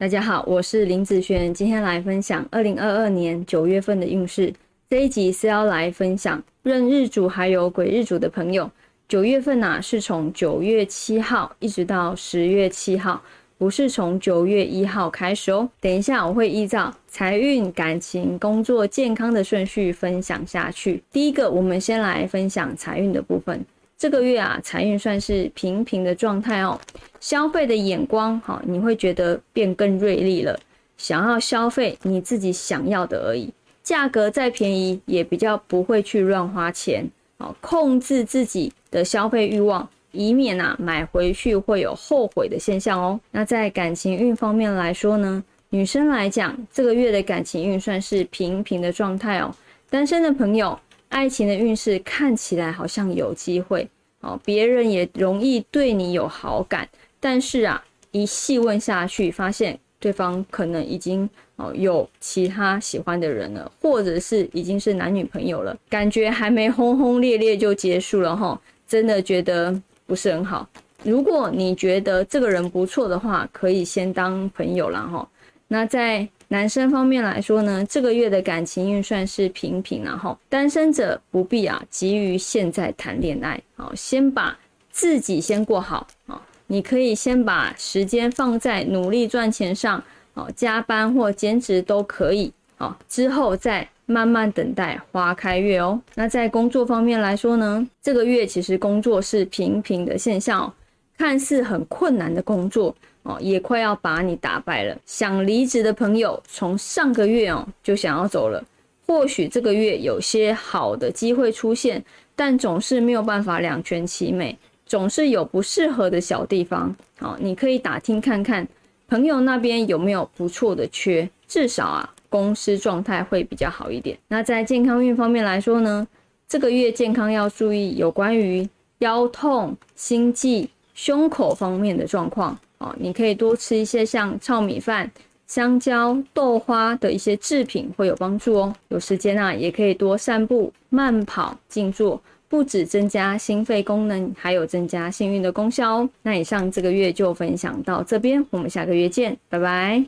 大家好，我是林子璇，今天来分享二零二二年九月份的运势。这一集是要来分享壬日主还有癸日主的朋友，九月份呐是从九月七号一直到十月七号，不是从九月一号开始哦。等一下我会依照财运、感情、工作、健康的顺序分享下去。第一个，我们先来分享财运的部分。这个月啊，财运算是平平的状态哦。消费的眼光，哈，你会觉得变更锐利了。想要消费你自己想要的而已，价格再便宜也比较不会去乱花钱。哦，控制自己的消费欲望，以免啊买回去会有后悔的现象哦。那在感情运方面来说呢，女生来讲，这个月的感情运算是平平的状态哦。单身的朋友。爱情的运势看起来好像有机会哦，别人也容易对你有好感，但是啊，一细问下去，发现对方可能已经哦有其他喜欢的人了，或者是已经是男女朋友了，感觉还没轰轰烈烈就结束了哈，真的觉得不是很好。如果你觉得这个人不错的话，可以先当朋友了哈。那在男生方面来说呢，这个月的感情运算是平平，然后单身者不必啊急于现在谈恋爱，好，先把自己先过好啊。你可以先把时间放在努力赚钱上，哦，加班或兼职都可以，哦，之后再慢慢等待花开月哦。那在工作方面来说呢，这个月其实工作是平平的现象，看似很困难的工作。哦，也快要把你打败了。想离职的朋友，从上个月哦就想要走了。或许这个月有些好的机会出现，但总是没有办法两全其美，总是有不适合的小地方。好，你可以打听看看朋友那边有没有不错的缺，至少啊公司状态会比较好一点。那在健康运方面来说呢，这个月健康要注意有关于腰痛、心悸、胸口方面的状况。你可以多吃一些像糙米饭、香蕉、豆花的一些制品，会有帮助哦。有时间啊，也可以多散步、慢跑、静坐，不止增加心肺功能，还有增加幸运的功效哦。那以上这个月就分享到这边，我们下个月见，拜拜。